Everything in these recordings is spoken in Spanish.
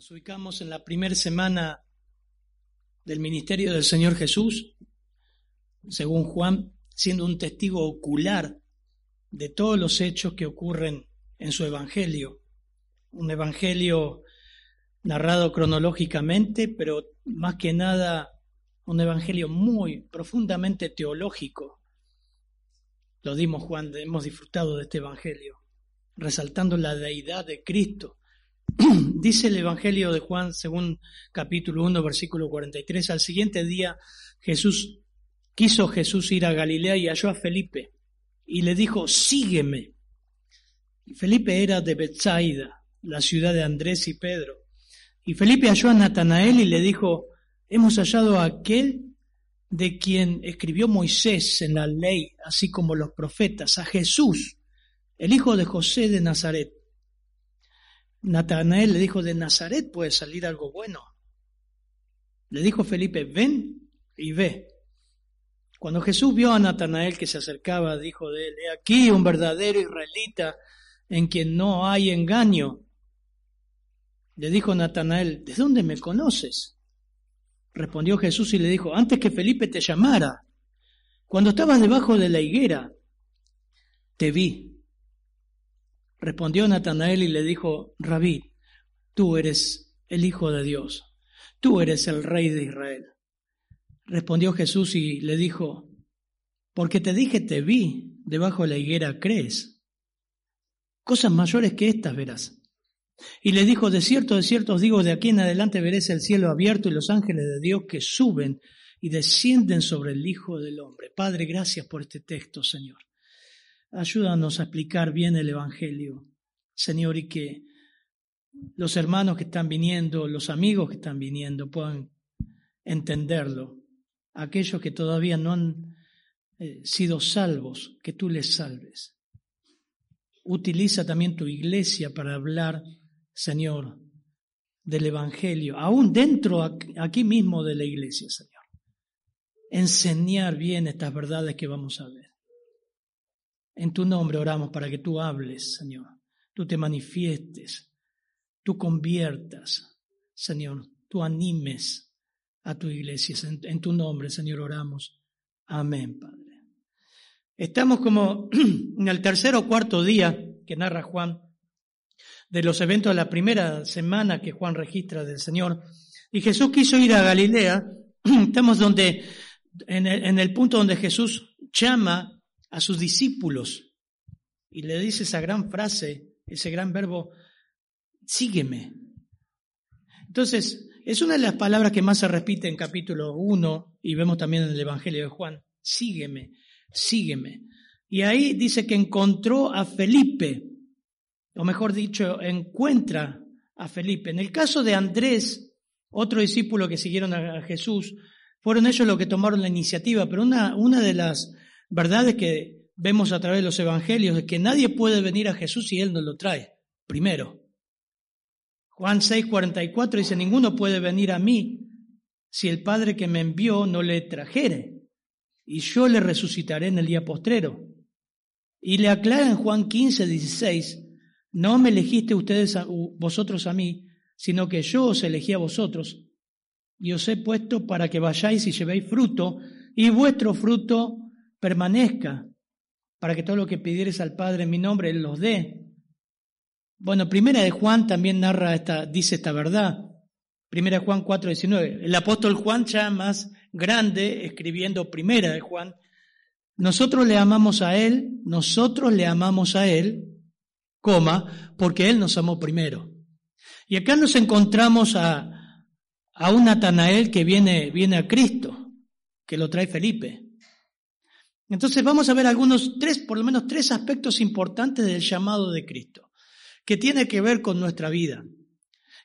Nos ubicamos en la primera semana del ministerio del Señor Jesús, según Juan, siendo un testigo ocular de todos los hechos que ocurren en su evangelio. Un evangelio narrado cronológicamente, pero más que nada un evangelio muy profundamente teológico. Lo dimos, Juan, hemos disfrutado de este evangelio, resaltando la deidad de Cristo Dice el Evangelio de Juan, según capítulo 1, versículo 43, al siguiente día Jesús, quiso Jesús ir a Galilea y halló a Felipe y le dijo, sígueme. Felipe era de Bethsaida, la ciudad de Andrés y Pedro. Y Felipe halló a Natanael y le dijo, hemos hallado a aquel de quien escribió Moisés en la ley, así como los profetas, a Jesús, el hijo de José de Nazaret. Natanael le dijo, de Nazaret puede salir algo bueno. Le dijo Felipe, ven y ve. Cuando Jesús vio a Natanael que se acercaba, dijo de él, he aquí un verdadero israelita en quien no hay engaño. Le dijo Natanael, ¿de dónde me conoces? Respondió Jesús y le dijo, antes que Felipe te llamara, cuando estabas debajo de la higuera, te vi Respondió Natanael y le dijo, Rabí, tú eres el Hijo de Dios, tú eres el Rey de Israel. Respondió Jesús y le dijo, porque te dije te vi debajo de la higuera, ¿crees? Cosas mayores que estas verás. Y le dijo, de cierto, de cierto os digo, de aquí en adelante veréis el cielo abierto y los ángeles de Dios que suben y descienden sobre el Hijo del Hombre. Padre, gracias por este texto, Señor. Ayúdanos a explicar bien el Evangelio, Señor, y que los hermanos que están viniendo, los amigos que están viniendo puedan entenderlo. Aquellos que todavía no han eh, sido salvos, que tú les salves. Utiliza también tu iglesia para hablar, Señor, del Evangelio, aún dentro aquí mismo de la iglesia, Señor. Enseñar bien estas verdades que vamos a ver. En tu nombre oramos para que tú hables, Señor. Tú te manifiestes, tú conviertas, Señor. Tú animes a tu iglesia. En, tu nombre, Señor, oramos. Amén, Padre. Estamos como en el tercer o cuarto día que narra Juan de los eventos de la primera semana que Juan registra del Señor. Y Jesús quiso ir a Galilea. Estamos donde, en el, en el punto donde Jesús llama a sus discípulos y le dice esa gran frase, ese gran verbo, sígueme. Entonces, es una de las palabras que más se repite en capítulo 1 y vemos también en el Evangelio de Juan, sígueme, sígueme. Y ahí dice que encontró a Felipe, o mejor dicho, encuentra a Felipe. En el caso de Andrés, otro discípulo que siguieron a Jesús, fueron ellos los que tomaron la iniciativa, pero una, una de las verdades que vemos a través de los evangelios es que nadie puede venir a Jesús si Él no lo trae, primero. Juan 6, 44 dice, ninguno puede venir a mí si el Padre que me envió no le trajere, y yo le resucitaré en el día postrero. Y le aclara en Juan 15, 16, no me elegiste ustedes a, vosotros a mí, sino que yo os elegí a vosotros, y os he puesto para que vayáis y llevéis fruto, y vuestro fruto permanezca, para que todo lo que pidieres al Padre en mi nombre, Él los dé. Bueno, primera de Juan también narra esta, dice esta verdad. Primera de Juan 4, 19. El apóstol Juan ya más grande, escribiendo primera de Juan, nosotros le amamos a Él, nosotros le amamos a Él, coma, porque Él nos amó primero. Y acá nos encontramos a, a un Natanael que viene, viene a Cristo, que lo trae Felipe. Entonces vamos a ver algunos tres, por lo menos tres aspectos importantes del llamado de Cristo, que tiene que ver con nuestra vida,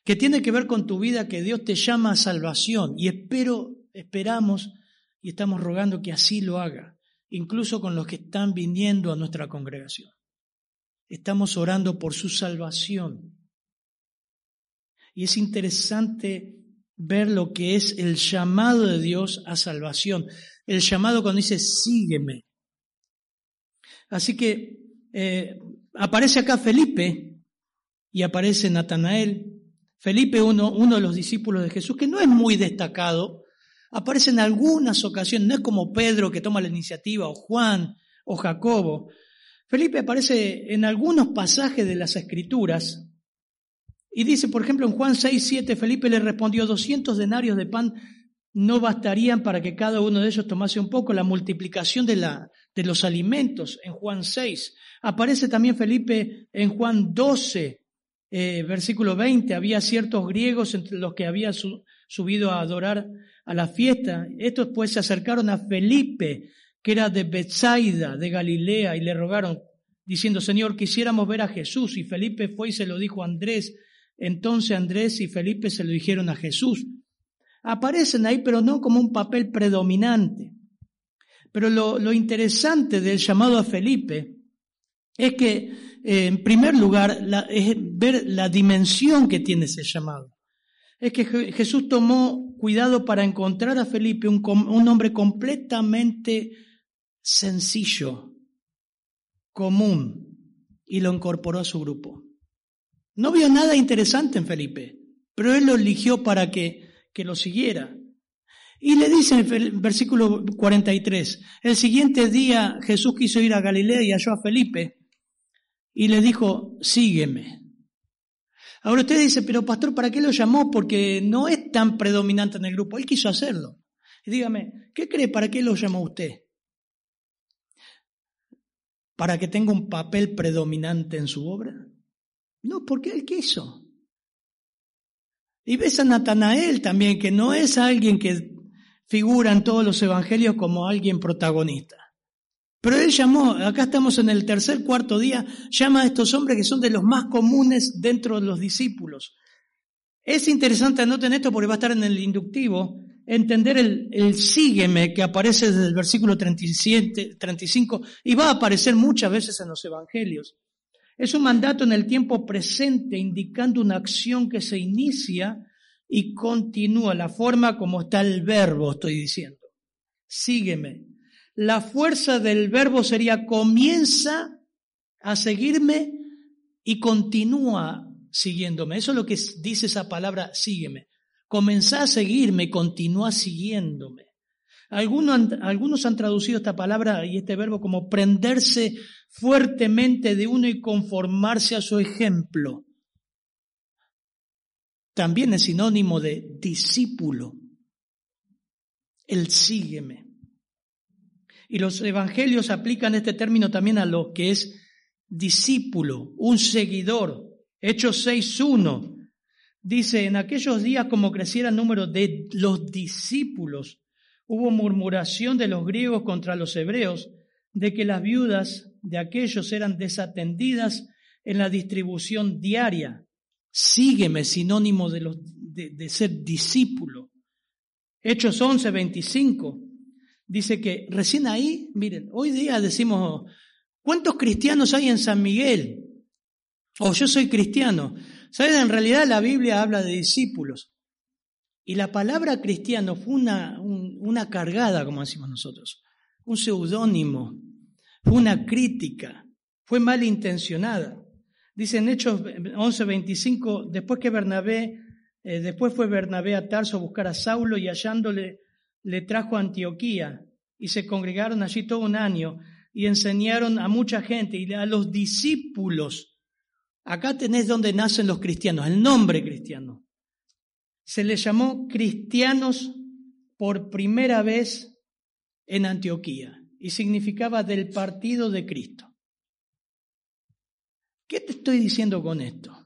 que tiene que ver con tu vida, que Dios te llama a salvación y espero, esperamos y estamos rogando que así lo haga, incluso con los que están viniendo a nuestra congregación. Estamos orando por su salvación. Y es interesante ver lo que es el llamado de Dios a salvación el llamado cuando dice, sígueme. Así que eh, aparece acá Felipe y aparece Natanael Felipe, uno, uno de los discípulos de Jesús, que no es muy destacado, aparece en algunas ocasiones, no es como Pedro que toma la iniciativa, o Juan, o Jacobo. Felipe aparece en algunos pasajes de las Escrituras y dice, por ejemplo, en Juan 6, 7, Felipe le respondió, 200 denarios de pan no bastarían para que cada uno de ellos tomase un poco. La multiplicación de, los alimentos en Juan 6. Aparece también Felipe en Juan 12, eh, versículo 20. Había ciertos griegos entre los que había subido a adorar a la fiesta. Estos pues se acercaron a Felipe, que era de Bethsaida, de Galilea, y le rogaron, diciendo, Señor, quisiéramos ver a Jesús. Y Felipe fue y se lo dijo a Andrés. Entonces Andrés y Felipe se lo dijeron a Jesús aparecen ahí, pero no como un papel predominante. Pero lo, interesante del llamado a Felipe es que, eh, en primer lugar, es ver la dimensión que tiene ese llamado. Es que Jesús tomó cuidado para encontrar a Felipe, un, un hombre completamente sencillo, común, y lo incorporó a su grupo. No vio nada interesante en Felipe, pero él lo eligió para que que lo siguiera. Y le dice en el versículo 43, el siguiente día Jesús quiso ir a Galilea y halló a Felipe y le dijo, sígueme. Ahora usted dice, pero pastor, ¿para qué lo llamó? Porque no es tan predominante en el grupo. Él quiso hacerlo. Y dígame, ¿qué cree? ¿Para qué lo llamó usted? ¿Para que tenga un papel predominante en su obra? No, porque él quiso. Y ves a Natanael también, que no es alguien que figura en todos los evangelios como alguien protagonista. Pero él llamó, acá estamos en el tercer, cuarto día, llama a estos hombres que son de los más comunes dentro de los discípulos. Es interesante, anoten esto porque va a estar en el inductivo, entender el, el sígueme que aparece desde el versículo 37, 35 y va a aparecer muchas veces en los evangelios. Es un mandato en el tiempo presente indicando una acción que se inicia y continúa, la forma como está el verbo, estoy diciendo. Sígueme. La fuerza del verbo sería comienza a seguirme y continúa siguiéndome. Eso es lo que dice esa palabra sígueme. Comenzá a seguirme, continúa siguiéndome. Algunos han traducido esta palabra y este verbo como prenderse fuertemente de uno y conformarse a su ejemplo. También es sinónimo de discípulo. El sígueme. Y los evangelios aplican este término también a lo que es discípulo, un seguidor. Hechos 6.1 dice, en aquellos días como creciera el número de los discípulos, hubo murmuración de los griegos contra los hebreos de que las viudas de aquellos eran desatendidas en la distribución diaria. Sígueme, sinónimo de, los, de, ser discípulo. Hechos 11, 25. Dice que recién ahí, miren, hoy día decimos, ¿cuántos cristianos hay en San Miguel? O yo soy cristiano. ¿Saben? En realidad la Biblia habla de discípulos. Y la palabra cristiano fue una, una cargada, como decimos nosotros, un seudónimo fue una crítica, fue malintencionada. Dice en Hechos 11:25, después que Bernabé, eh, después fue Bernabé a Tarso a buscar a Saulo y hallándole le trajo a Antioquía y se congregaron allí todo un año y enseñaron a mucha gente y a los discípulos. Acá tenés donde nacen los cristianos, el nombre cristiano. Se les llamó cristianos por primera vez en Antioquía y significaba del partido de Cristo. ¿Qué te estoy diciendo con esto?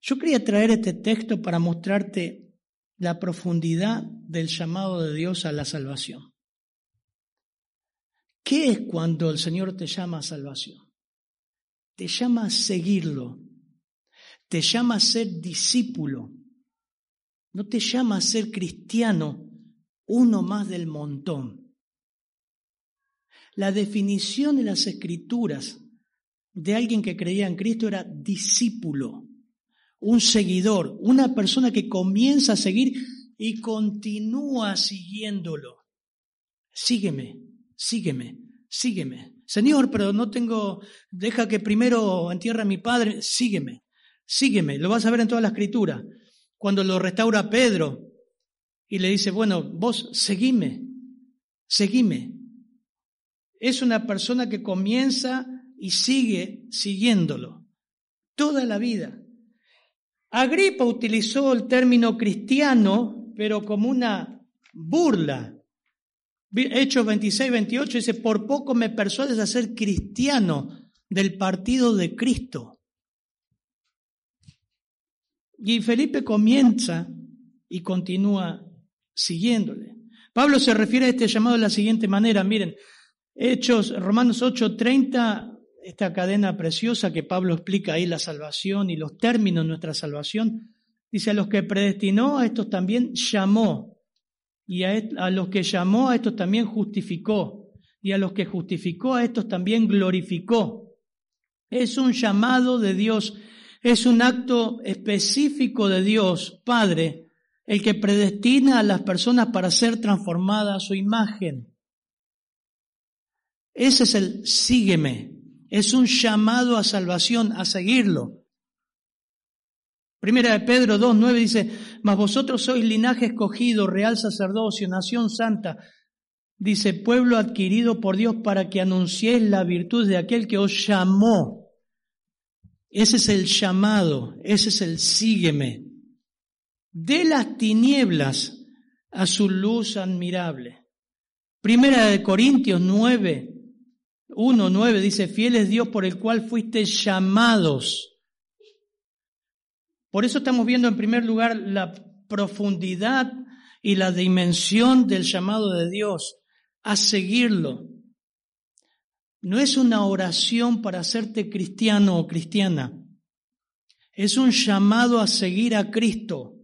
Yo quería traer este texto para mostrarte la profundidad del llamado de Dios a la salvación. ¿Qué es cuando el Señor te llama a salvación? Te llama a seguirlo, te llama a ser discípulo, no te llama a ser cristiano, uno más del montón. La definición en las escrituras de alguien que creía en Cristo era discípulo, un seguidor, una persona que comienza a seguir y continúa siguiéndolo. Sígueme, sígueme, sígueme. Señor, pero no tengo, deja que primero entierre a mi padre, sígueme. sígueme. Lo vas a ver en toda la escritura. Cuando lo restaura Pedro y le dice, bueno, vos seguime, seguime. Es una persona que comienza y sigue siguiéndolo toda la vida. Agripa utilizó el término cristiano, pero como una burla. Hechos 26, 28 dice, por poco me persuades a ser cristiano del partido de Cristo. Y Felipe comienza y continúa siguiéndole. Pablo se refiere a este llamado de la siguiente manera, miren, Hechos, Romanos 8, 30, esta cadena preciosa que Pablo explica ahí, la salvación y los términos de nuestra salvación, dice, a los que predestinó, a estos también llamó, y a, a los que llamó, a estos también justificó, y a los que justificó, a estos también glorificó. Es un llamado de Dios, es un acto específico de Dios, Padre, el que predestina a las personas para ser transformadas a su imagen. Ese es el sígueme. Es un llamado a salvación, a seguirlo. Primera de Pedro 2.9 dice, mas vosotros sois linaje escogido, real sacerdocio, nación santa, dice, pueblo adquirido por Dios para que anunciéis la virtud de aquel que os llamó. Ese es el llamado, ese es el sígueme. De las tinieblas a su luz admirable. Primera de Corintios 9, 1.9 dice, fiel es Dios por el cual fuiste llamados. Por eso estamos viendo en primer lugar la profundidad y la dimensión del llamado de Dios a seguirlo. No es una oración para hacerte cristiano o cristiana. Es un llamado a seguir a Cristo.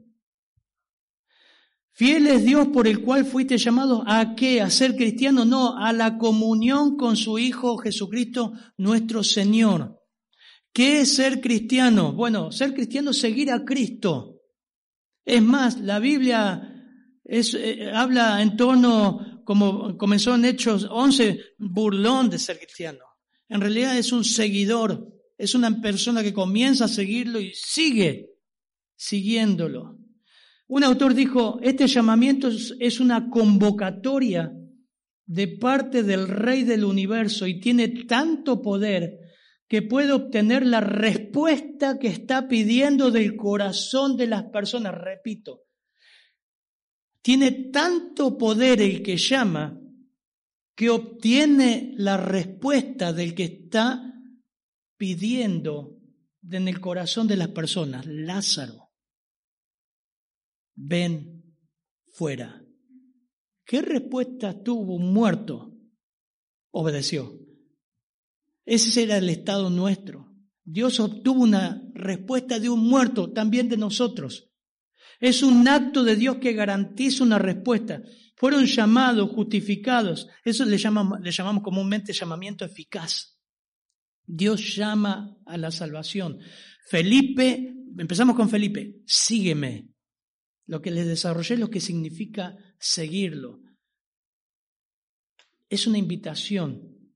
Fiel es Dios por el cual fuiste llamado a qué? A ser cristiano, no, a la comunión con su Hijo Jesucristo nuestro Señor. ¿Qué es ser cristiano? Bueno, ser cristiano es seguir a Cristo. Es más, la Biblia eh, habla en torno, como comenzó en Hechos 11, burlón de ser cristiano. En realidad es un seguidor, es una persona que comienza a seguirlo y sigue siguiéndolo. Un autor dijo, este llamamiento es una convocatoria de parte del Rey del universo y tiene tanto poder que puede obtener la respuesta que está pidiendo del corazón de las personas. Repito, tiene tanto poder el que llama que obtiene la respuesta del que está pidiendo en el corazón de las personas. Lázaro ven fuera. ¿Qué respuesta tuvo un muerto? Obedeció. Ese era el estado nuestro. Dios obtuvo una respuesta de un muerto, también de nosotros. Es un acto de Dios que garantiza una respuesta. Fueron llamados, justificados. Eso le llamamos, comúnmente llamamiento eficaz. Dios llama a la salvación. Felipe, empezamos con Felipe, sígueme. Lo que les desarrollé es lo que significa seguirlo. Es una invitación,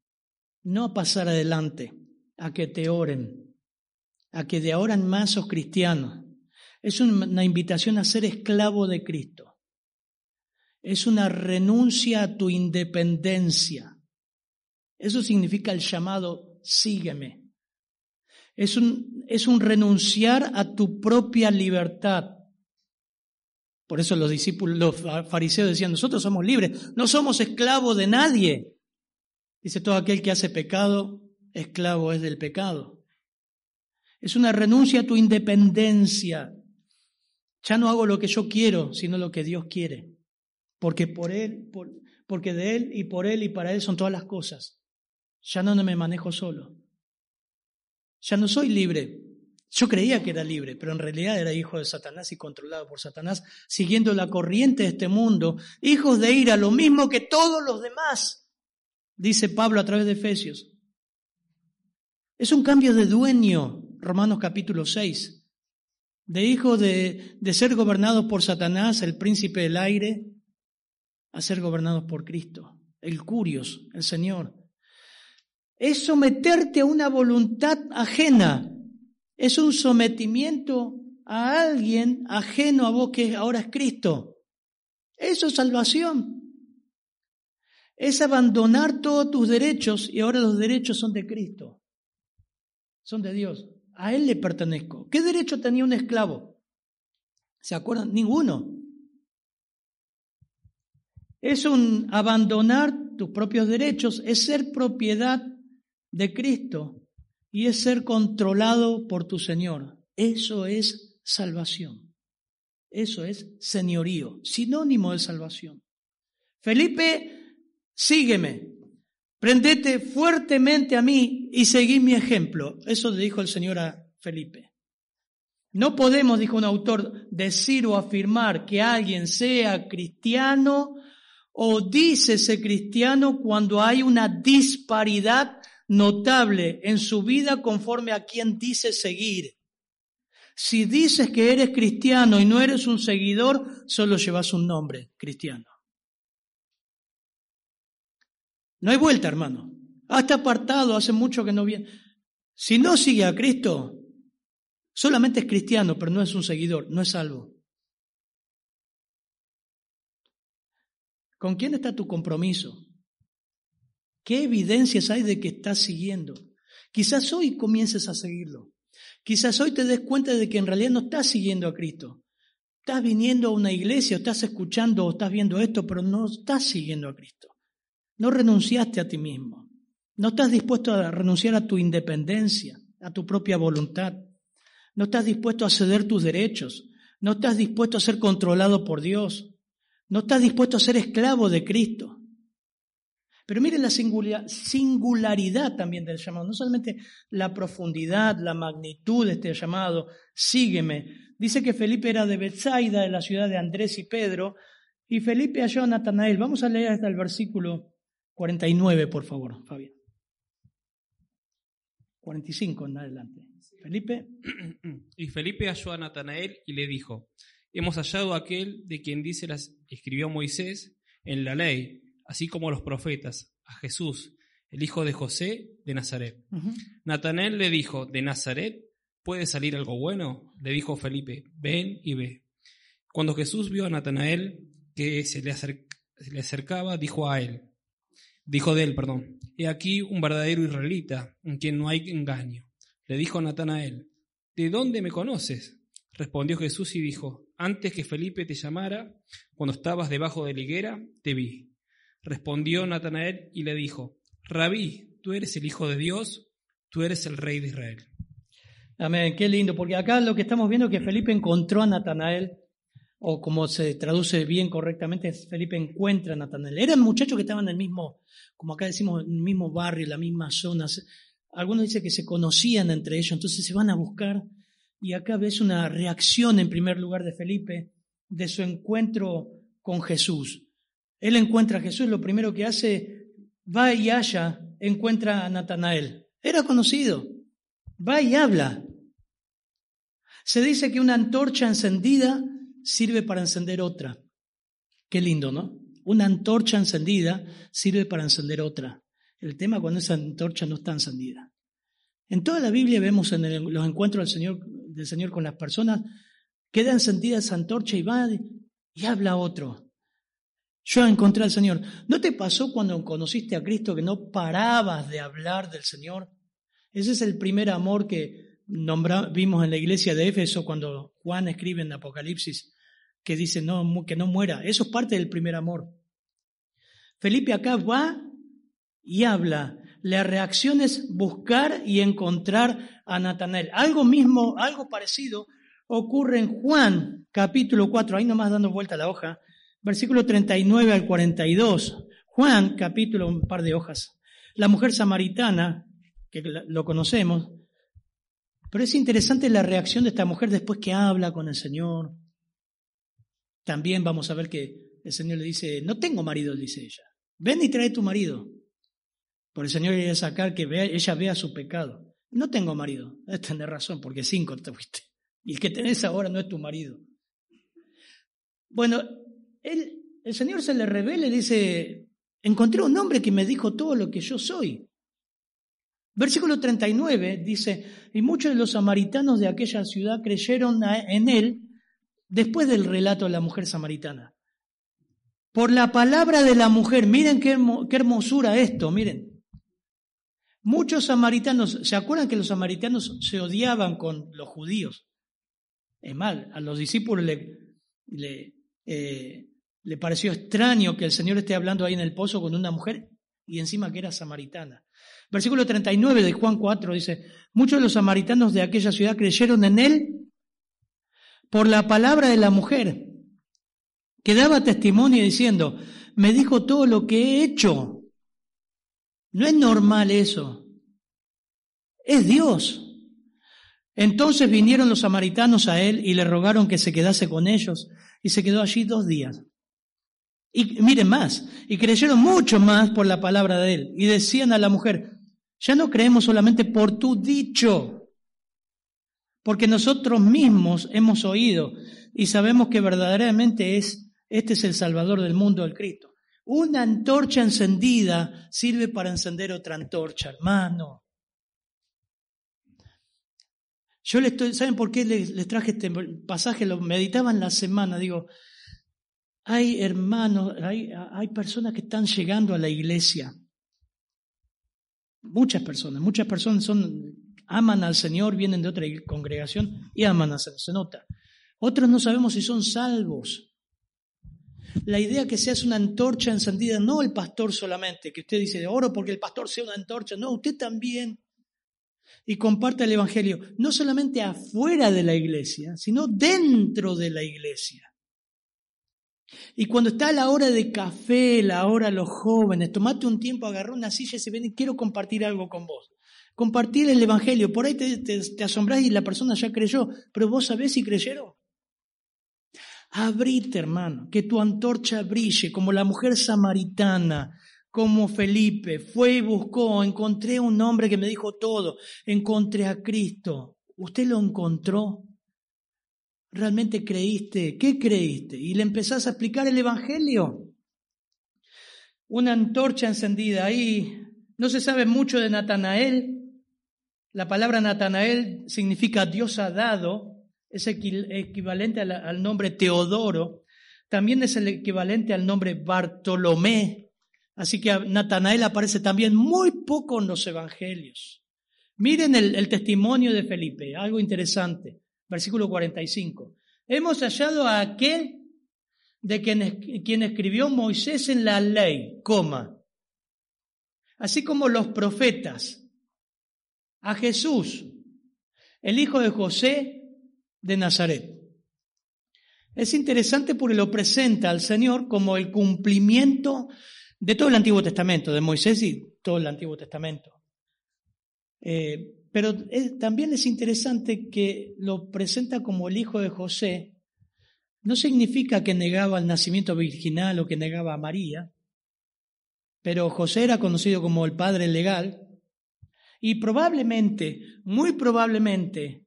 no a pasar adelante, a que te oren, a que de ahora en más sos cristiano. Es una invitación a ser esclavo de Cristo. Es una renuncia a tu independencia. Eso significa el llamado sígueme. Es un, es un renunciar a tu propia libertad. Por eso los discípulos, los fariseos decían, nosotros somos libres, no somos esclavos de nadie. Dice todo aquel que hace pecado, esclavo es del pecado. Es una renuncia a tu independencia. Ya no hago lo que yo quiero, sino lo que Dios quiere. Porque por Él, porque de Él y por Él y para Él son todas las cosas. Ya no me manejo solo. Ya no soy libre yo creía que era libre, pero en realidad era hijo de Satanás y controlado por Satanás, siguiendo la corriente de este mundo, hijos de ira, lo mismo que todos los demás, dice Pablo a través de Efesios. Es un cambio de dueño, Romanos capítulo 6, de hijo de, de ser gobernados por Satanás, el príncipe del aire, a ser gobernados por Cristo, el Curios, el Señor. Es someterte a una voluntad ajena Es un sometimiento a alguien ajeno a vos que ahora es Cristo. Eso es salvación. Es abandonar todos tus derechos y ahora los derechos son de Cristo. Son de Dios. A Él le pertenezco. ¿Qué derecho tenía un esclavo? ¿Se acuerdan? Ninguno. Es un abandonar tus propios derechos, es ser propiedad de Cristo y es ser controlado por tu Señor. Eso es salvación. Eso es señorío, sinónimo de salvación. Felipe, sígueme, prendete fuertemente a mí y seguí mi ejemplo. Eso le dijo el Señor a Felipe. No podemos, dijo un autor, decir o afirmar que alguien sea cristiano o dícese cristiano cuando hay una disparidad notable en su vida conforme a quien dice seguir. Si dices que eres cristiano y no eres un seguidor, solo llevas un nombre, cristiano. No hay vuelta, hermano. Hasta apartado, hace mucho que no viene. Si no sigue a Cristo, solamente es cristiano, pero no es un seguidor, no es salvo. ¿Con quién está tu compromiso? ¿Qué evidencias hay de que estás siguiendo? Quizás hoy comiences a seguirlo. Quizás hoy te des cuenta de que en realidad no estás siguiendo a Cristo. Estás viniendo a una iglesia, o estás escuchando, o estás viendo esto, pero no estás siguiendo a Cristo. No renunciaste a ti mismo. No estás dispuesto a renunciar a tu independencia, a tu propia voluntad. No estás dispuesto a ceder tus derechos. No estás dispuesto a ser controlado por Dios. No estás dispuesto a ser esclavo de Cristo. Pero miren la singularidad también del llamado, no solamente la profundidad, la magnitud de este llamado, sígueme. Dice que Felipe era de Bethsaida, de la ciudad de Andrés y Pedro, y Felipe halló a Natanael. Vamos a leer hasta el versículo 49, por favor, Fabián. 45 en adelante. Felipe. Y Felipe halló a Natanael y le dijo, hemos hallado aquel de quien dice las escribió Moisés en la ley, así como los profetas, a Jesús, el hijo de José de Nazaret. Natanael le dijo, ¿de Nazaret puede salir algo bueno? Le dijo Felipe, ven y ve. Cuando Jesús vio a Natanael que se le, se le acercaba, dijo a él, dijo de él, perdón, he aquí un verdadero israelita en quien no hay engaño. Le dijo Natanael, ¿de dónde me conoces? Respondió Jesús y dijo, antes que Felipe te llamara, cuando estabas debajo de la higuera, te vi. Respondió Natanael y le dijo, Rabí, tú eres el Hijo de Dios, tú eres el Rey de Israel. Amén, qué lindo, porque acá lo que estamos viendo es que Felipe encontró a Natanael, o como se traduce bien correctamente, Felipe encuentra a Natanael. Eran muchachos que estaban en el mismo, como acá decimos, en el mismo barrio, en la misma zona. Algunos dicen que se conocían entre ellos, entonces se van a buscar y acá ves una reacción en primer lugar de Felipe de su encuentro con Jesús. Él encuentra a Jesús, lo primero que hace, va y halla, encuentra a Natanael. Era conocido, va y habla. Se dice que una antorcha encendida sirve para encender otra. Qué lindo, ¿no? Una antorcha encendida sirve para encender otra. El tema cuando esa antorcha no está encendida. En toda la Biblia vemos en los encuentros del Señor con las personas, queda encendida esa antorcha y va y habla otro. Yo encontré al Señor. ¿No te pasó cuando conociste a Cristo que no parabas de hablar del Señor? Ese es el primer amor que vimos en la iglesia de Éfeso cuando Juan escribe en Apocalipsis, que dice no, que no muera. Eso es parte del primer amor. Felipe acá va y habla la reacción es buscar y encontrar a Natanael. Algo mismo, algo parecido ocurre en Juan capítulo 4, ahí nomás dando vuelta la hoja, versículo 39 al 42. Juan capítulo, un par de hojas. La mujer samaritana, que lo conocemos, pero es interesante la reacción de esta mujer después que habla con el Señor. También vamos a ver que el Señor le dice, no tengo marido, dice ella. Ven y trae tu marido. Por el Señor quería sacar que ella vea su pecado. No tengo marido. Debes tener razón, porque cinco te fuiste. Y el que tenés ahora no es tu marido. Bueno, el Señor se le revela y dice, encontré un hombre que me dijo todo lo que yo soy. Versículo 39 dice, y muchos de los samaritanos de aquella ciudad creyeron en él después del relato de la mujer samaritana. Por la palabra de la mujer, miren qué, hermosura esto, miren. Muchos samaritanos, ¿se acuerdan que los samaritanos se odiaban con los judíos? Es mal, a los discípulos le, le, eh, le pareció extraño que el Señor esté hablando ahí en el pozo con una mujer y encima que era samaritana. Versículo 39 de Juan 4 dice, muchos de los samaritanos de aquella ciudad creyeron en él por la palabra de la mujer, que daba testimonio diciendo, me dijo todo lo que he hecho. No es normal eso. Es Dios. Entonces vinieron los samaritanos a él y le rogaron que se quedase con ellos y se quedó allí dos días. Y miren más, y creyeron mucho más por la palabra de él y decían a la mujer, ya no creemos solamente por tu dicho, porque nosotros mismos hemos oído y sabemos que verdaderamente es, este es el Salvador del mundo, el Cristo. Una antorcha encendida sirve para encender otra antorcha, hermano. Yo les estoy, ¿saben por qué les, traje este pasaje? Lo meditaba en la semana, digo, hay hermanos, hay, hay personas que están llegando a la iglesia Muchas personas, muchas personas son, aman al Señor, vienen de otra congregación y aman al Señor, se nota. Otros no sabemos si son salvos. La idea que seas una antorcha encendida, no el pastor solamente, que usted dice, oro porque el pastor sea una antorcha, no, usted también. Y comparte el Evangelio, no solamente afuera de la iglesia, sino dentro de la iglesia. Y cuando está la hora de café, la hora de los jóvenes, tomate un tiempo, agarró una silla y se ven quiero compartir algo con vos. Compartir el Evangelio. Por ahí te, te, asombrás y la persona ya creyó, pero vos sabés si creyeron. Abrite, hermano, que tu antorcha brille como la mujer samaritana, como Felipe. Fue y buscó, encontré un hombre que me dijo todo, encontré a Cristo. ¿Usted lo encontró? ¿Realmente creíste? ¿Qué creíste? Y le empezás a explicar el Evangelio. Una antorcha encendida ahí. No se sabe mucho de Natanael. La palabra Natanael significa Dios ha dado. Es equivalente al nombre Teodoro. También es el equivalente al nombre Bartolomé. Así que Natanael aparece también muy poco en los evangelios. Miren el, el testimonio de Felipe, algo interesante versículo 45. Hemos hallado a aquel de quien, quien escribió Moisés en la ley, coma, así como los profetas, a Jesús, el hijo de José de Nazaret. Es interesante porque lo presenta al Señor como el cumplimiento de todo el Antiguo Testamento, de Moisés y todo el Antiguo Testamento. Eh, pero también es interesante que lo presenta como el hijo de José. No significa que negaba el nacimiento virginal o que negaba a María, pero José era conocido como el padre legal y probablemente, muy probablemente,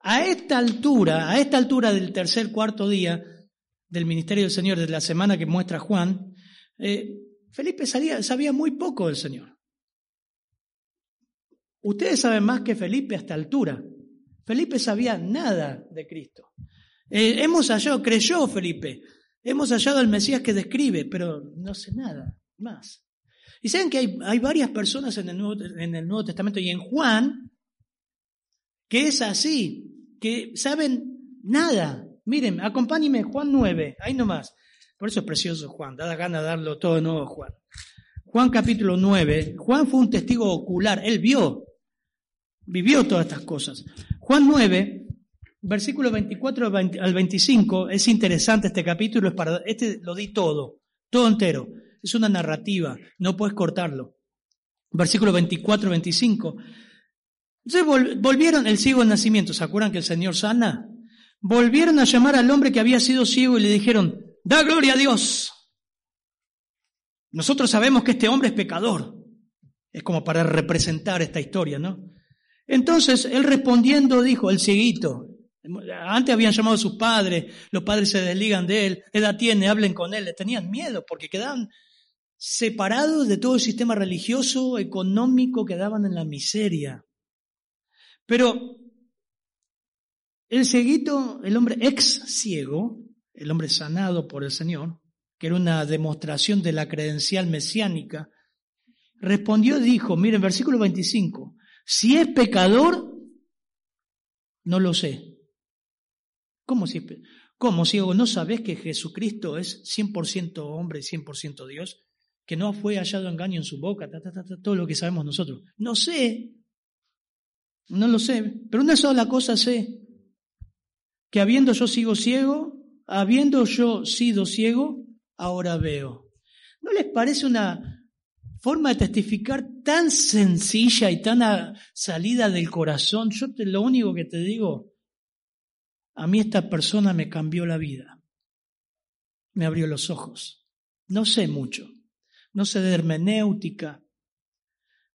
a esta altura, a esta altura del tercer, cuarto día del ministerio del Señor, de la semana que muestra Juan, eh, Felipe sabía muy poco del Señor. Ustedes saben más que Felipe a esta altura. Felipe sabía nada de Cristo. Eh, hemos hallado, creyó Felipe, hemos hallado al Mesías que describe, pero no sé nada más. Y saben que hay, hay varias personas en el, Nuevo, en el Nuevo Testamento y en Juan que es así, que saben nada. Miren, acompáñenme, Juan 9, ahí nomás. Por eso es precioso Juan, da la gana de darlo todo de nuevo Juan. Juan capítulo 9, Juan fue un testigo ocular, él vio vivió todas estas cosas. Juan 9, versículo 24 al 25, es interesante este capítulo, es para, este lo di todo, todo entero. Es una narrativa, no puedes cortarlo. Versículo 24 25. Entonces volvieron, el ciego del nacimiento, ¿se acuerdan que el Señor sana? Volvieron a llamar al hombre que había sido ciego y le dijeron, da gloria a Dios. Nosotros sabemos que este hombre es pecador. Es como para representar esta historia, ¿no? Entonces él respondiendo dijo, el cieguito, antes habían llamado a sus padres, los padres se desligan de él, edad tiene, hablen con él, le tenían miedo porque quedaban separados de todo el sistema religioso, económico, quedaban en la miseria. Pero el ceguito, el hombre ex ciego, el hombre sanado por el Señor, que era una demostración de la credencial mesiánica, respondió y dijo, miren, versículo 25, si es pecador, no lo sé. ¿Cómo si es ¿Cómo, ciego? ¿No sabes que Jesucristo es 100% hombre y 100% Dios? Que no fue hallado engaño en su boca, todo lo que sabemos nosotros. No sé, no lo sé, pero una sola cosa sé, que habiendo yo sigo ciego, habiendo yo sido ciego, ahora veo. ¿No les parece una forma de testificar tan sencilla y tan salida del corazón? Yo te, lo único que te digo, a mí esta persona me cambió la vida, me abrió los ojos. No sé mucho, no sé de hermenéutica,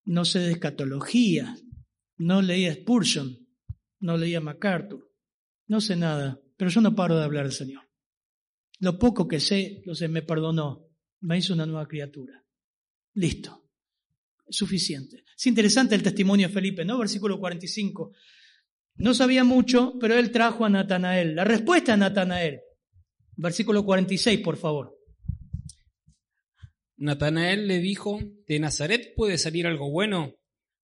no sé de escatología, no leía Spurgeon, no leía MacArthur, no sé nada, pero yo no paro de hablar del Señor. Lo poco que sé, lo sé, me perdonó, me hizo una nueva criatura. Listo, suficiente. Es interesante el testimonio de Felipe, ¿no? Versículo 45. No sabía mucho, pero él trajo a Natanael. La respuesta a Natanael. Versículo 46, por favor. Natanael le dijo, ¿de Nazaret puede salir algo bueno?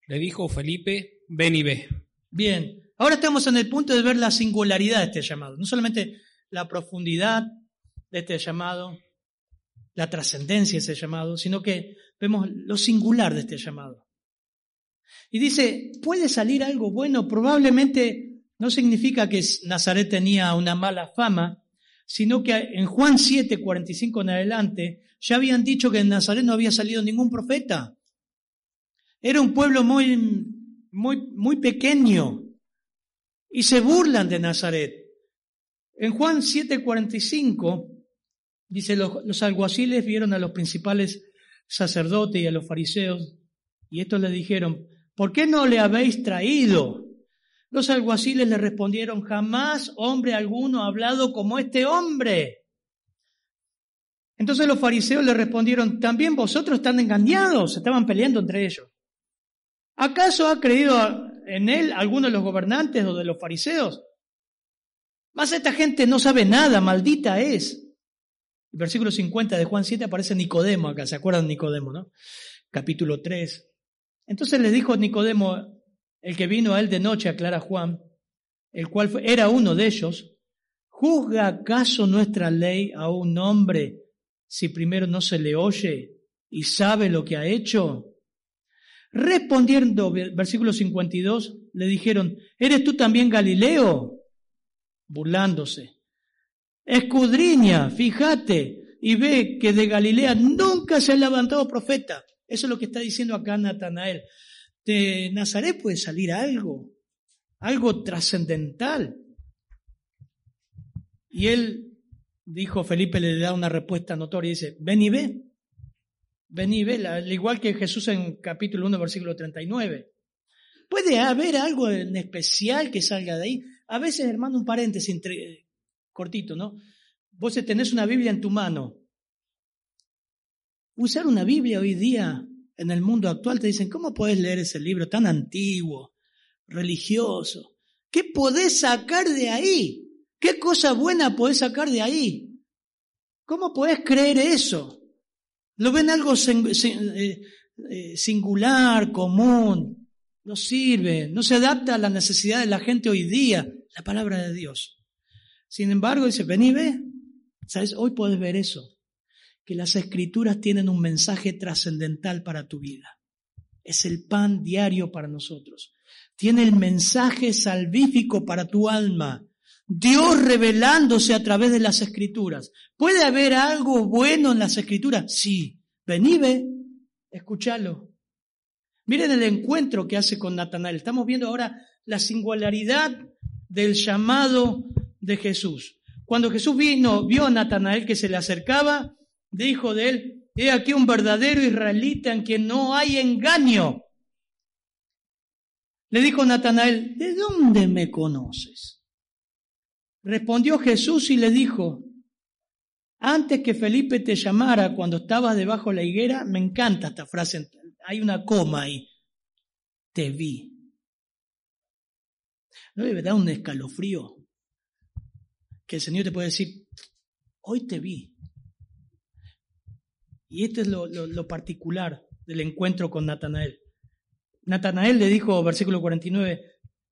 Le dijo Felipe, ven y ve. Bien, ahora estamos en el punto de ver la singularidad de este llamado. No solamente la profundidad de este llamado, la trascendencia de ese llamado, sino que vemos lo singular de este llamado. Y dice, ¿puede salir algo bueno? Probablemente no significa que Nazaret tenía una mala fama, sino que en Juan 7, 45 en adelante, ya habían dicho que en Nazaret no había salido ningún profeta. Era un pueblo muy, muy, muy pequeño y se burlan de Nazaret. En Juan 7, 45, dice, los, los alguaciles vieron a los principales sacerdotes y a los fariseos y estos le dijeron, ¿por qué no le habéis traído? Los alguaciles le respondieron, jamás hombre alguno ha hablado como este hombre. Entonces los fariseos le respondieron, también vosotros están engañados, estaban peleando entre ellos. ¿Acaso ha creído en él alguno de los gobernantes o de los fariseos? Mas esta gente no sabe nada, maldita es. El versículo 50 de Juan 7 aparece Nicodemo acá, ¿se acuerdan Nicodemo, no? Capítulo 3. Entonces le dijo Nicodemo, el que vino a él de noche, aclara Juan, el cual era uno de ellos, ¿juzga acaso nuestra ley a un hombre si primero no se le oye y sabe lo que ha hecho? Respondiendo, versículo 52, le dijeron, ¿eres tú también Galileo? Burlándose. Escudriña, fíjate, y ve que de Galilea nunca se ha levantado profeta. Eso es lo que está diciendo acá Natanael. De Nazaret puede salir algo, algo trascendental. Y él dijo, Felipe le da una respuesta notoria y dice, ven y ve, ven y ve, al igual que Jesús en capítulo 1, versículo 39. ¿Puede haber algo en especial que salga de ahí? A veces, hermano, un paréntesis cortito, ¿no? Vos tenés una Biblia en tu mano Usar una Biblia hoy día en el mundo actual te dicen, ¿cómo puedes leer ese libro tan antiguo, religioso? ¿Qué podés sacar de ahí? ¿Qué cosa buena podés sacar de ahí? ¿Cómo podés creer eso? Lo ven algo eh, eh, singular, común, no sirve, no se adapta a la necesidad de la gente hoy día, la palabra de Dios. Sin embargo, dice, ven y ve. ¿Sabes? Hoy puedes ver eso que las escrituras tienen un mensaje trascendental para tu vida. Es el pan diario para nosotros. Tiene el mensaje salvífico para tu alma. Dios revelándose a través de las escrituras. ¿Puede haber algo bueno en las escrituras? Sí. Vení, ve, escúchalo. Miren el encuentro que hace con Natanael. Estamos viendo ahora la singularidad del llamado de Jesús. Cuando Jesús vino, vio a Natanael que se le acercaba, dijo de él, he aquí un verdadero israelita en quien no hay engaño. Le dijo Natanael, ¿de dónde me conoces? Respondió Jesús y le dijo, Antes que Felipe te llamara cuando estabas debajo de la higuera, me encanta esta frase, hay una coma ahí, te vi. ¿No debe dar un escalofrío? Que el Señor te puede decir, hoy te vi. Y esto es lo, particular del encuentro con Natanael. Natanael le dijo, versículo 49,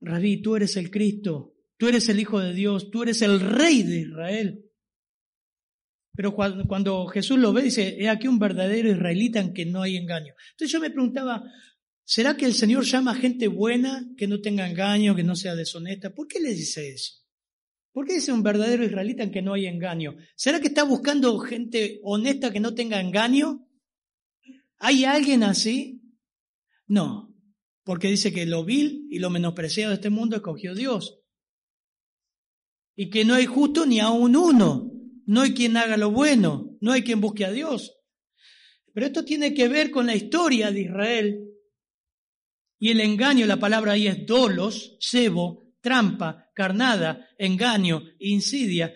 Rabí, tú eres el Cristo, tú eres el Hijo de Dios, tú eres el Rey de Israel. Pero cuando, Jesús lo ve, dice, he aquí un verdadero israelita en que no hay engaño. Entonces yo me preguntaba, ¿será que el Señor llama a gente buena, que no tenga engaño, que no sea deshonesta? ¿Por qué le dice eso? ¿Por qué dice un verdadero israelita en que no hay engaño? ¿Será que está buscando gente honesta que no tenga engaño? ¿Hay alguien así? No, porque dice que lo vil y lo menospreciado de este mundo escogió Dios. Y que no hay justo ni aún uno no hay quien haga lo bueno, no hay quien busque a Dios. Pero esto tiene que ver con la historia de Israel y el engaño, la palabra ahí es dolos, cebo, trampa, carnada, engaño, insidia.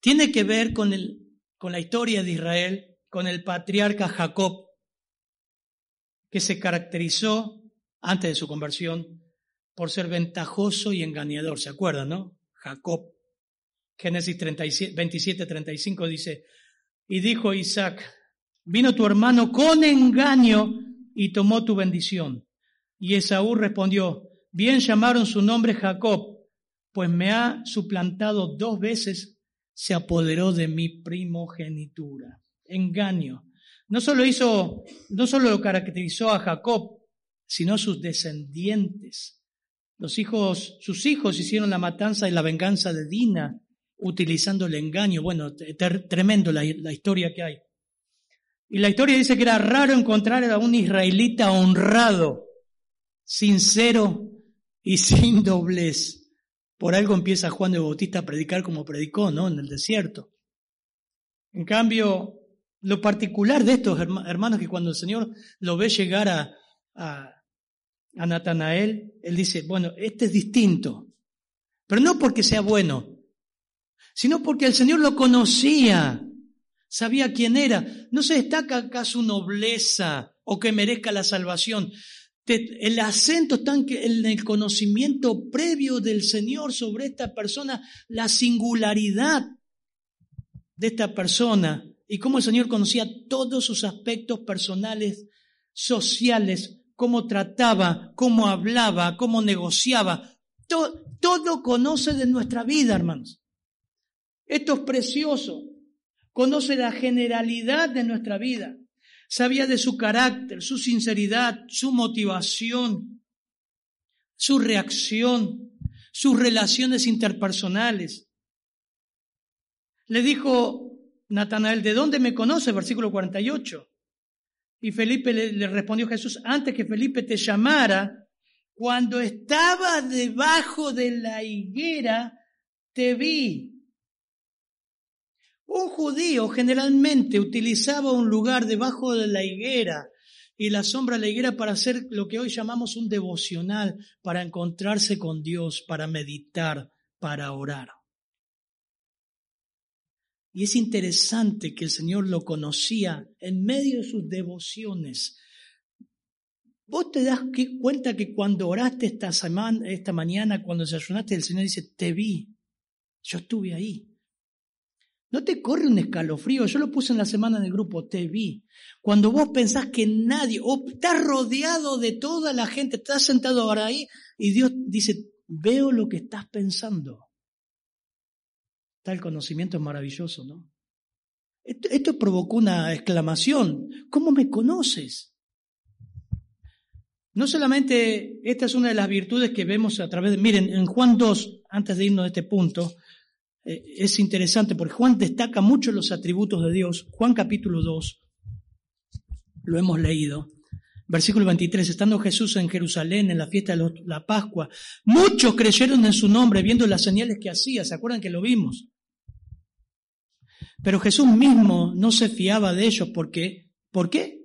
Tiene que ver con, el, con la historia de Israel, con el patriarca Jacob, que se caracterizó antes de su conversión por ser ventajoso y engañador. ¿Se acuerdan, no? Jacob. Génesis 27, 35 dice, y dijo Isaac, vino tu hermano con engaño y tomó tu bendición. Y Esaú respondió, bien llamaron su nombre Jacob, pues me ha suplantado dos veces, se apoderó de mi primogenitura. Engaño. No solo hizo, no solo lo caracterizó a Jacob, sino a sus descendientes. Los hijos, sus hijos hicieron la matanza y la venganza de Dina, utilizando el engaño. Bueno, tremendo la, historia que hay. Y la historia dice que era raro encontrar a un israelita honrado, sincero y sin doblez. Por algo empieza Juan de Bautista a predicar como predicó, ¿no? En el desierto. En cambio, lo particular de estos hermanos que cuando el Señor lo ve llegar a, a, a Natanael, él dice, bueno, este es distinto, pero no porque sea bueno, sino porque el Señor lo conocía, sabía quién era. No se destaca acá su nobleza o que merezca la salvación. El acento está en el conocimiento previo del Señor sobre esta persona, la singularidad de esta persona y cómo el Señor conocía todos sus aspectos personales, sociales, cómo trataba, cómo hablaba, cómo negociaba. Todo, conoce de nuestra vida, hermanos. Esto es precioso. Conoce la generalidad de nuestra vida. Sabía de su carácter, su sinceridad, su motivación, su reacción, sus relaciones interpersonales. Le dijo Natanael, ¿de dónde me conoce? Versículo 48. Y Felipe le, le respondió Jesús, antes que Felipe te llamara, cuando estaba debajo de la higuera, te vi. Un judío generalmente utilizaba un lugar debajo de la higuera y la sombra de la higuera para hacer lo que hoy llamamos un devocional, para encontrarse con Dios, para meditar, para orar. Y es interesante que el Señor lo conocía en medio de sus devociones. Vos te das cuenta que cuando oraste esta, semana, esta mañana, cuando desayunaste, el Señor dice, te vi, yo estuve ahí. ¿No te corre un escalofrío? Yo lo puse en la semana en el grupo, te vi. Cuando vos pensás que nadie, o estás rodeado de toda la gente, estás sentado ahora ahí y Dios dice, veo lo que estás pensando. Tal conocimiento es maravilloso, ¿no? Esto, provocó una exclamación. ¿Cómo me conoces? No solamente esta es una de las virtudes que vemos a través de, miren, en Juan 2, antes de irnos de este punto, eh, es interesante porque Juan destaca mucho los atributos de Dios. Juan capítulo 2, lo hemos leído. Versículo 23, estando Jesús en Jerusalén en la fiesta de la Pascua, muchos creyeron en su nombre viendo las señales que hacía, ¿se acuerdan que lo vimos? Pero Jesús mismo no se fiaba de ellos porque, ¿por qué?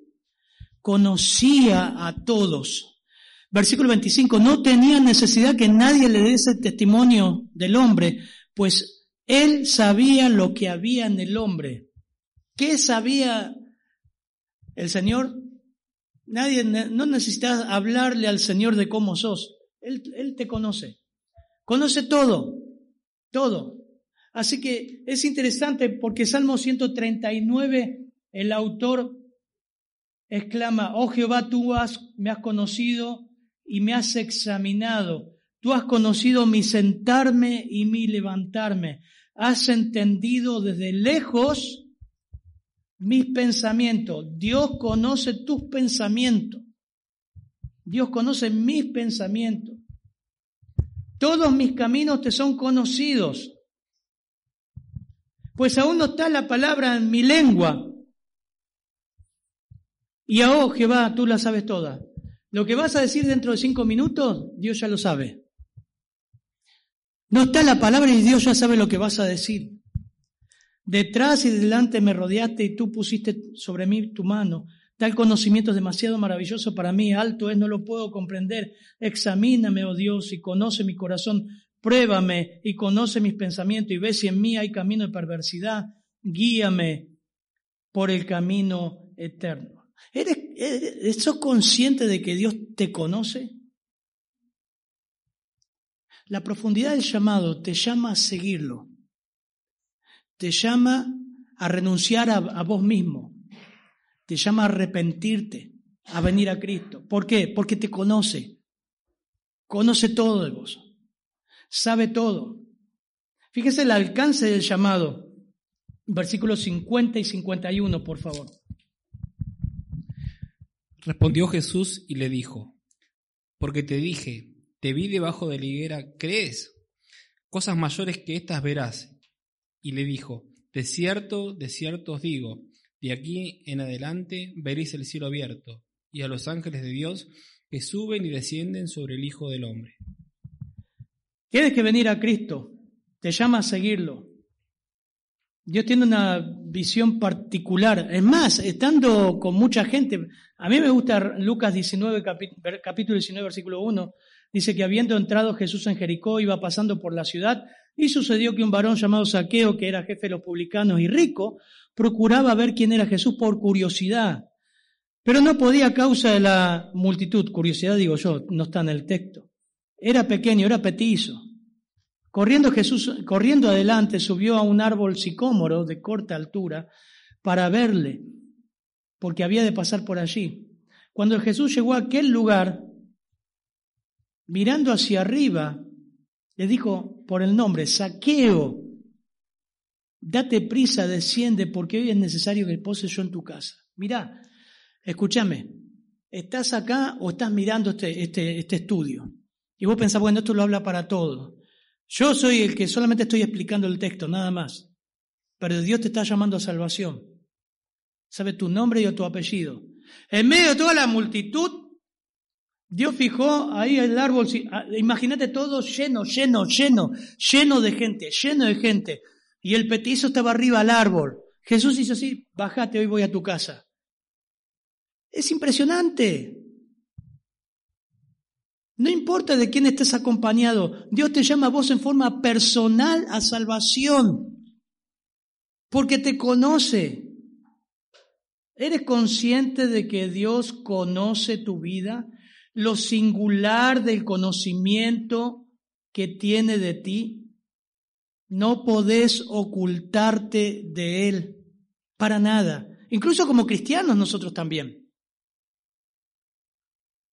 Conocía a todos. Versículo 25, no tenía necesidad que nadie le diese testimonio del hombre, pues él sabía lo que había en el hombre. ¿Qué sabía el Señor? Nadie, no necesitas hablarle al Señor de cómo sos. Él, él te conoce. Conoce todo, todo. Así que es interesante porque Salmo 139, el autor exclama, oh Jehová, tú has, me has conocido y me has examinado. Tú has conocido mi sentarme y mi levantarme. Has entendido desde lejos mis pensamientos. Dios conoce tus pensamientos. Dios conoce mis pensamientos. Todos mis caminos te son conocidos. Pues aún no está la palabra en mi lengua. Y a oh Jehová, tú la sabes toda. Lo que vas a decir dentro de cinco minutos, Dios ya lo sabe. No está la palabra y Dios ya sabe lo que vas a decir. Detrás y delante me rodeaste y tú pusiste sobre mí tu mano. Tal conocimiento es demasiado maravilloso para mí, alto es, no lo puedo comprender. Examíname, oh Dios, y conoce mi corazón. Pruébame y conoce mis pensamientos y ve si en mí hay camino de perversidad. Guíame por el camino eterno. ¿Eres, eres, ¿Sos consciente de que Dios te conoce? La profundidad del llamado te llama a seguirlo. Te llama a renunciar a, a vos mismo. Te llama a arrepentirte, a venir a Cristo. ¿Por qué? Porque te conoce. Conoce todo de vos. Sabe todo. Fíjese el alcance del llamado. Versículos 50 y 51, por favor. Respondió Jesús y le dijo, porque te dije, te vi debajo de la higuera, ¿crees? Cosas mayores que estas verás. Y le dijo, de cierto, de cierto os digo, de aquí en adelante veréis el cielo abierto y a los ángeles de Dios que suben y descienden sobre el Hijo del Hombre. Tienes que venir a Cristo, te llama a seguirlo. Dios tiene una visión particular. Es más, estando con mucha gente, a mí me gusta Lucas 19, capítulo 19, versículo 1, dice que habiendo entrado Jesús en Jericó, iba pasando por la ciudad, y sucedió que un varón llamado Saqueo, que era jefe de los publicanos y rico, procuraba ver quién era Jesús por curiosidad, pero no podía a causa de la multitud. Curiosidad, digo yo, no está en el texto. Era pequeño, era petizo. Corriendo Jesús, corriendo adelante, subió a un árbol sicómoro de corta altura para verle, porque había de pasar por allí. Cuando Jesús llegó a aquel lugar, mirando hacia arriba, le dijo por el nombre, Saqueo, date prisa, desciende, porque hoy es necesario que pose yo en tu casa. Mirá, escúchame, ¿estás acá o estás mirando este, este, este estudio? Y vos pensás, bueno, esto lo habla para todos. Yo soy el que solamente estoy explicando el texto, nada más. Pero Dios te está llamando a salvación. Sabe tu nombre y tu apellido. En medio de toda la multitud, Dios fijó ahí el árbol. Ah, imagínate todo lleno, lleno, lleno, lleno de gente, lleno de gente. Y el petizo estaba arriba al árbol. Jesús hizo así, bájate, hoy voy a tu casa. Es impresionante. No importa de quién estés acompañado, Dios te llama a vos en forma personal a salvación, porque te conoce. ¿Eres consciente de que Dios conoce tu vida? Lo singular del conocimiento que tiene de ti. No podés ocultarte de Él para nada. Incluso como cristianos nosotros también.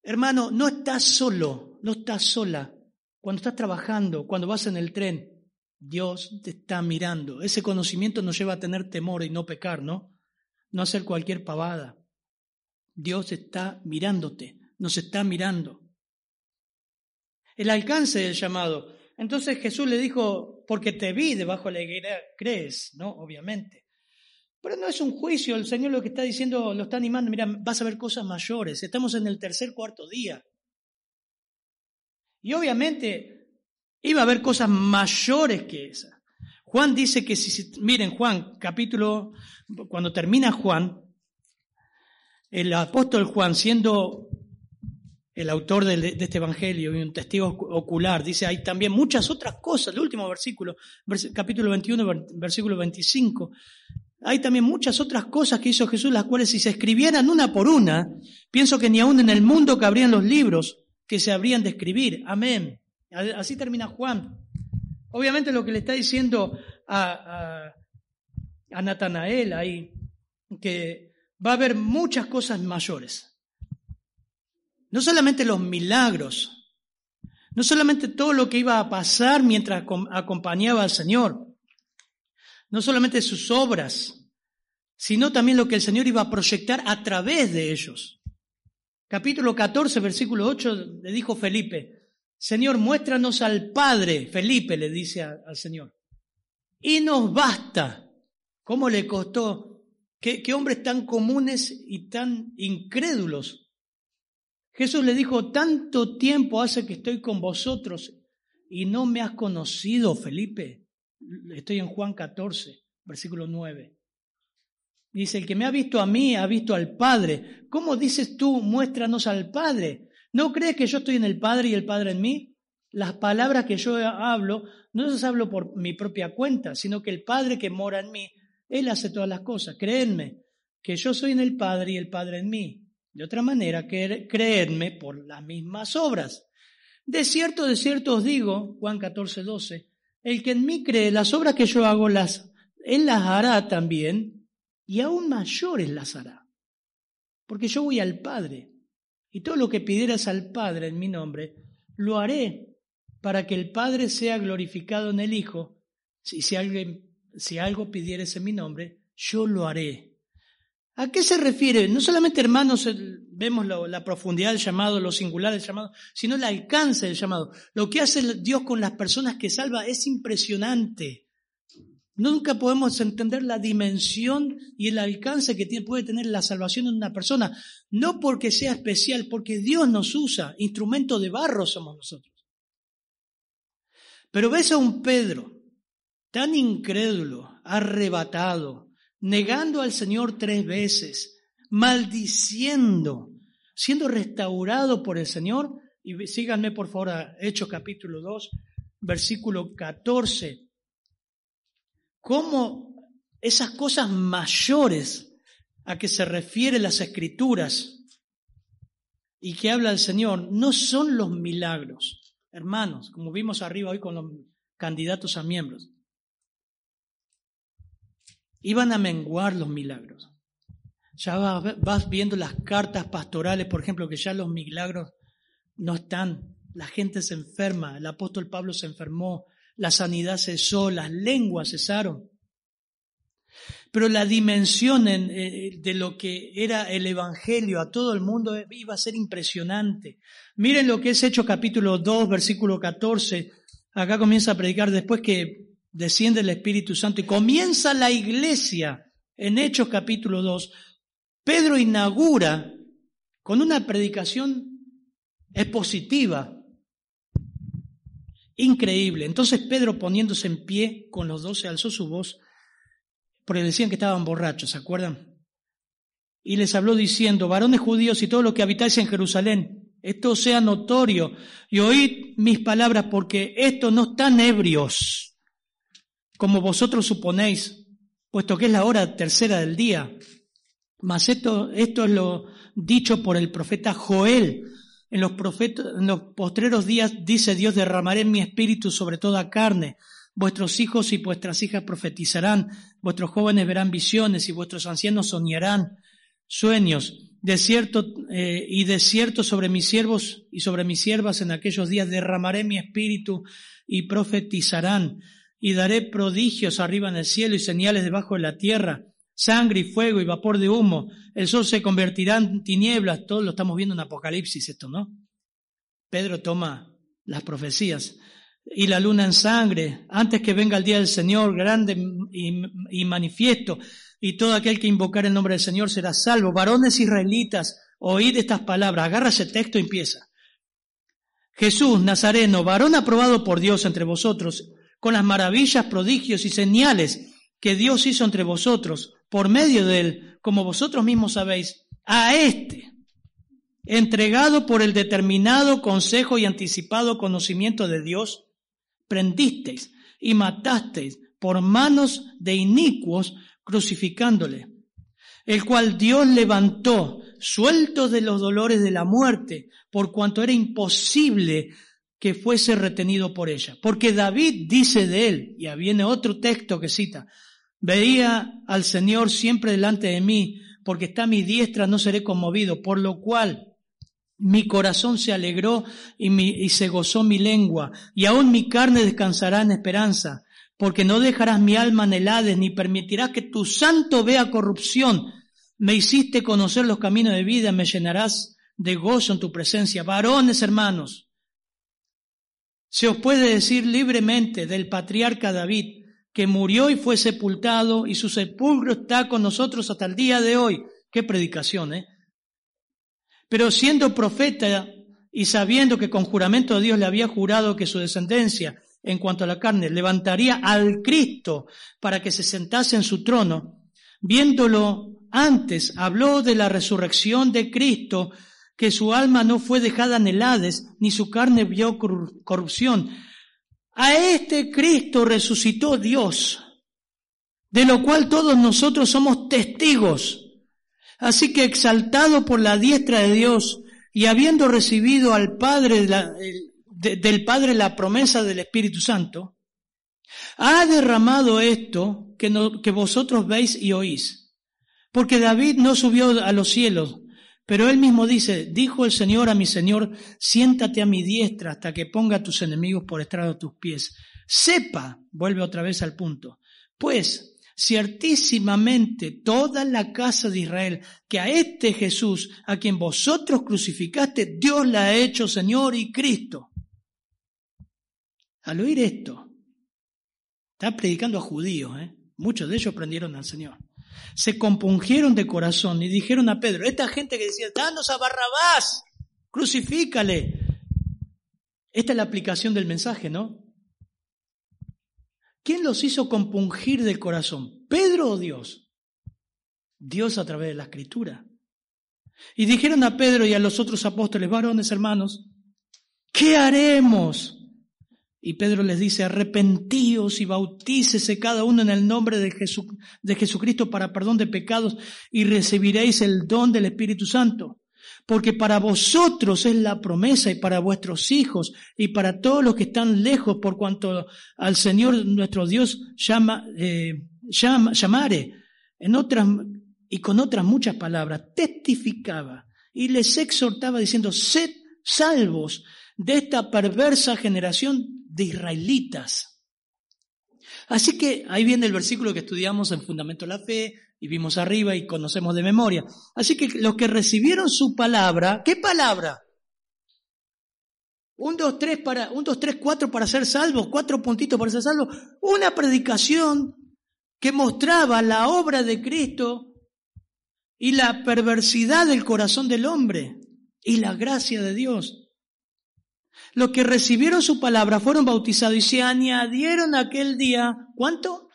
Hermano, no estás solo, no estás sola. Cuando estás trabajando, cuando vas en el tren, Dios te está mirando. Ese conocimiento nos lleva a tener temor y no pecar, ¿no? No hacer cualquier pavada. Dios está mirándote, nos está mirando. El alcance del llamado. Entonces Jesús le dijo, porque te vi debajo de la higuera, crees, ¿no? Obviamente. Pero no es un juicio, el Señor lo que está diciendo, lo está animando, mira, vas a ver cosas mayores, estamos en el tercer, cuarto día. Y obviamente iba a haber cosas mayores que esas. Juan dice que si, miren Juan, capítulo, cuando termina Juan, el apóstol Juan, siendo el autor de, este evangelio y un testigo ocular, dice, hay también muchas otras cosas, el último versículo, capítulo 21, versículo 25, hay también muchas otras cosas que hizo Jesús, las cuales si se escribieran una por una, pienso que ni aún en el mundo cabrían los libros que se habrían de escribir. Amén. Así termina Juan. Obviamente lo que le está diciendo a, a, Natanael ahí, que va a haber muchas cosas mayores. No solamente los milagros, no solamente todo lo que iba a pasar mientras acompañaba al Señor, no solamente sus obras, sino también lo que el Señor iba a proyectar a través de ellos. Capítulo 14, versículo 8, le dijo Felipe, Señor, muéstranos al Padre. Felipe le dice al Señor. Y nos basta. ¿Cómo le costó? ¿Qué, ¿Qué hombres tan comunes y tan incrédulos? Jesús le dijo, tanto tiempo hace que estoy con vosotros y no me has conocido, Felipe. Estoy en Juan 14, versículo 9. Dice, el que me ha visto a mí ha visto al Padre. ¿Cómo dices tú, muéstranos al Padre? ¿No crees que yo estoy en el Padre y el Padre en mí? Las palabras que yo hablo, no las hablo por mi propia cuenta, sino que el Padre que mora en mí, Él hace todas las cosas. Créenme que yo soy en el Padre y el Padre en mí. De otra manera, creedme por las mismas obras. De cierto, de cierto os digo, Juan 14, 12, el que en mí cree, las obras que yo hago, las, él las hará también, y aún mayores las hará. Porque yo voy al Padre, y todo lo que pidieras al Padre en mi nombre, lo haré para que el Padre sea glorificado en el Hijo. Si, si, alguien, si algo pidieres en mi nombre, yo lo haré. ¿A qué se refiere? No solamente, hermanos, vemos la profundidad del llamado, lo singular del llamado, sino el alcance del llamado. Lo que hace Dios con las personas que salva es impresionante. Nunca podemos entender la dimensión y el alcance que puede tener la salvación en una persona. No porque sea especial, porque Dios nos usa. Instrumento de barro somos nosotros. Pero ves a un Pedro tan incrédulo, arrebatado, negando al Señor tres veces, maldiciendo, siendo restaurado por el Señor. Y síganme por favor a Hechos capítulo 2, versículo 14. Cómo esas cosas mayores a que se refieren las escrituras y que habla el Señor no son los milagros, hermanos, como vimos arriba hoy con los candidatos a miembros iban a menguar los milagros. Ya vas, viendo las cartas pastorales, por ejemplo, que ya los milagros no están. La gente se enferma, el apóstol Pablo se enfermó, la sanidad cesó, las lenguas cesaron. Pero la dimensión eh, de lo que era el Evangelio a todo el mundo iba a ser impresionante. Miren lo que es Hecho capítulo 2, versículo 14. Acá comienza a predicar después que desciende el Espíritu Santo y comienza la iglesia en Hechos capítulo 2. Pedro inaugura con una predicación expositiva, increíble. Entonces Pedro poniéndose en pie con los doce alzó su voz, porque decían que estaban borrachos, ¿se acuerdan? Y les habló diciendo, varones judíos y todos los que habitáis en Jerusalén, esto sea notorio y oíd mis palabras porque estos no están ebrios como vosotros suponéis, puesto que es la hora tercera del día. Mas esto, esto es lo dicho por el profeta Joel. En los, en los postreros días, dice Dios, derramaré mi espíritu sobre toda carne. Vuestros hijos y vuestras hijas profetizarán, vuestros jóvenes verán visiones y vuestros ancianos soñarán sueños. De cierto, eh, y de cierto sobre mis siervos y sobre mis siervas en aquellos días derramaré mi espíritu y profetizarán y daré prodigios arriba en el cielo y señales debajo de la tierra, sangre y fuego y vapor de humo. El sol se convertirá en tinieblas. Todo lo estamos viendo en Apocalipsis esto, ¿no? Pedro toma las profecías. Y la luna en sangre, antes que venga el día del Señor, grande y, manifiesto, y todo aquel que invocar el nombre del Señor será salvo. Varones israelitas, oíd estas palabras, agarra ese texto y empieza. Jesús, Nazareno, varón aprobado por Dios entre vosotros, con las maravillas, prodigios y señales que Dios hizo entre vosotros por medio de él, como vosotros mismos sabéis, a este, entregado por el determinado consejo y anticipado conocimiento de Dios, prendisteis y matasteis por manos de inicuos, crucificándole, el cual Dios levantó, suelto de los dolores de la muerte, por cuanto era imposible que fuese retenido por ella. Porque David dice de él, y viene otro texto que cita, veía al Señor siempre delante de mí, porque está a mi diestra, no seré conmovido, por lo cual mi corazón se alegró y, se gozó mi lengua, y aún mi carne descansará en esperanza, porque no dejarás mi alma en el ni permitirás que tu santo vea corrupción. Me hiciste conocer los caminos de vida, me llenarás de gozo en tu presencia. Varones, hermanos, se os puede decir libremente del patriarca David, que murió y fue sepultado, y su sepulcro está con nosotros hasta el día de hoy. Qué predicación, ¿eh? Pero siendo profeta y sabiendo que con juramento de Dios le había jurado que su descendencia en cuanto a la carne levantaría al Cristo para que se sentase en su trono, viéndolo antes, habló de la resurrección de Cristo, que su alma no fue dejada en el Hades, ni su carne vio corrupción. A este Cristo resucitó Dios, de lo cual todos nosotros somos testigos. Así que exaltado por la diestra de Dios y habiendo recibido al Padre del Padre la promesa del Espíritu Santo, ha derramado esto que, que vosotros veis y oís. Porque David no subió a los cielos, pero él mismo dice, dijo el Señor a mi Señor, siéntate a mi diestra hasta que ponga a tus enemigos por estrado de tus pies. Sepa, vuelve otra vez al punto, pues ciertísimamente toda la casa de Israel, que a este Jesús, a quien vosotros crucificaste, Dios la ha hecho Señor y Cristo. Al oír esto, está predicando a judíos, ¿eh? muchos de ellos prendieron al Señor. Se compungieron de corazón y dijeron a Pedro, esta gente que decía, danos a Barrabás, crucifícale. Esta es la aplicación del mensaje, ¿no? ¿Quién los hizo compungir del corazón? ¿Pedro o Dios? Dios a través de la escritura. Y dijeron a Pedro y a los otros apóstoles, varones hermanos, ¿qué haremos? Y Pedro les dice, arrepentíos y bautícese cada uno en el nombre de, Jesucristo para perdón de pecados y recibiréis el don del Espíritu Santo. Porque para vosotros es la promesa y para vuestros hijos y para todos los que están lejos, por cuanto al Señor nuestro Dios llama, eh, llama, llamare, en otras, y con otras muchas palabras, testificaba y les exhortaba diciendo, sed salvos de esta perversa generación de israelitas. Así que ahí viene el versículo que estudiamos en Fundamento de la Fe, y vimos arriba y conocemos de memoria. Así que los que recibieron su palabra, ¿qué palabra? Un, dos, tres para, un, dos, tres, cuatro para ser salvos, cuatro puntitos para ser salvos. Una predicación que mostraba la obra de Cristo y la perversidad del corazón del hombre y la gracia de Dios. Los que recibieron su palabra fueron bautizados y se añadieron aquel día, ¿cuánto?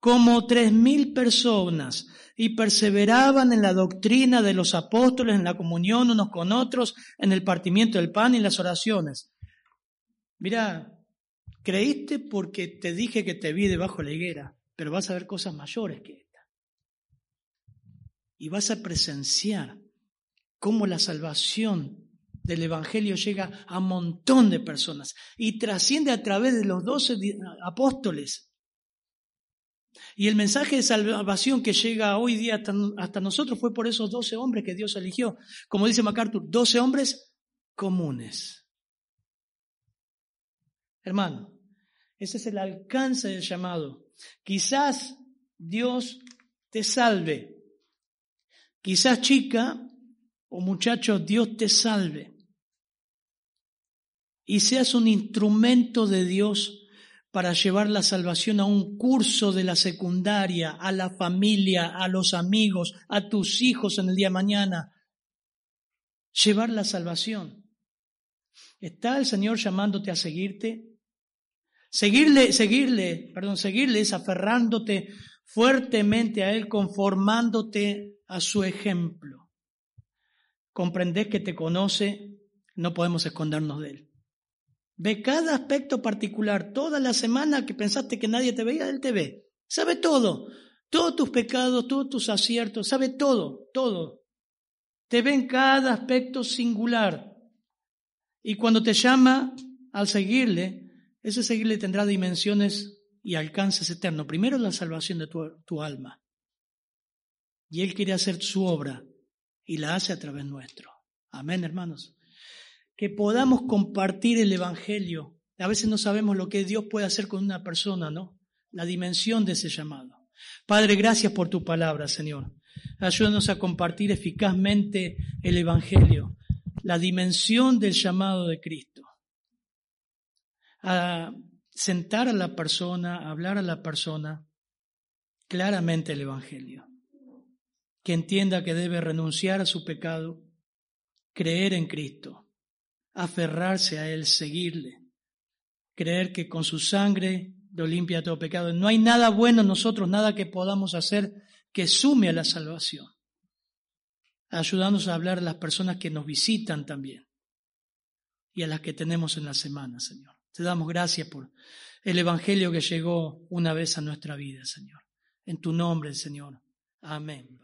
Como tres mil personas y perseveraban en la doctrina de los apóstoles, en la comunión unos con otros, en el partimiento del pan y las oraciones. Mira, creíste porque te dije que te vi debajo de la higuera, pero vas a ver cosas mayores que esta. Y vas a presenciar cómo la salvación del Evangelio llega a un montón de personas y trasciende a través de los doce apóstoles y el mensaje de salvación que llega hoy día hasta, nosotros fue por esos doce hombres que Dios eligió. Como dice MacArthur, doce hombres comunes. Hermano, ese es el alcance del llamado. Quizás Dios te salve. Quizás chica o muchacho, Dios te salve. Y seas un instrumento de Dios para llevar la salvación a un curso de la secundaria, a la familia, a los amigos, a tus hijos en el día de mañana. Llevar la salvación. ¿Está el Señor llamándote a seguirte? Seguirle, seguirle, perdón, seguirle es aferrándote fuertemente a Él, conformándote a su ejemplo. Comprendés que te conoce, no podemos escondernos de Él. Ve cada aspecto particular. Toda la semana que pensaste que nadie te veía, Él te ve. Sabe todo. Todos tus pecados, todos tus aciertos. Sabe todo, todo. Te ve en cada aspecto singular. Y cuando te llama al seguirle, ese seguirle tendrá dimensiones y alcances eternos. Primero la salvación de tu, tu alma. Y Él quiere hacer su obra y la hace a través nuestro. Amén, hermanos que podamos compartir el Evangelio. A veces no sabemos lo que Dios puede hacer con una persona, ¿no? La dimensión de ese llamado. Padre, gracias por tu palabra, Señor. Ayúdanos a compartir eficazmente el Evangelio, la dimensión del llamado de Cristo. A sentar a la persona, a hablar a la persona claramente el Evangelio. Que entienda que debe renunciar a su pecado, creer en Cristo aferrarse a Él, seguirle, creer que con su sangre lo limpia todo pecado. No hay nada bueno en nosotros, nada que podamos hacer que sume a la salvación. Ayudándonos a hablar a las personas que nos visitan también y a las que tenemos en la semana, Señor. Te damos gracias por el Evangelio que llegó una vez a nuestra vida, Señor. En tu nombre, Señor. Amén.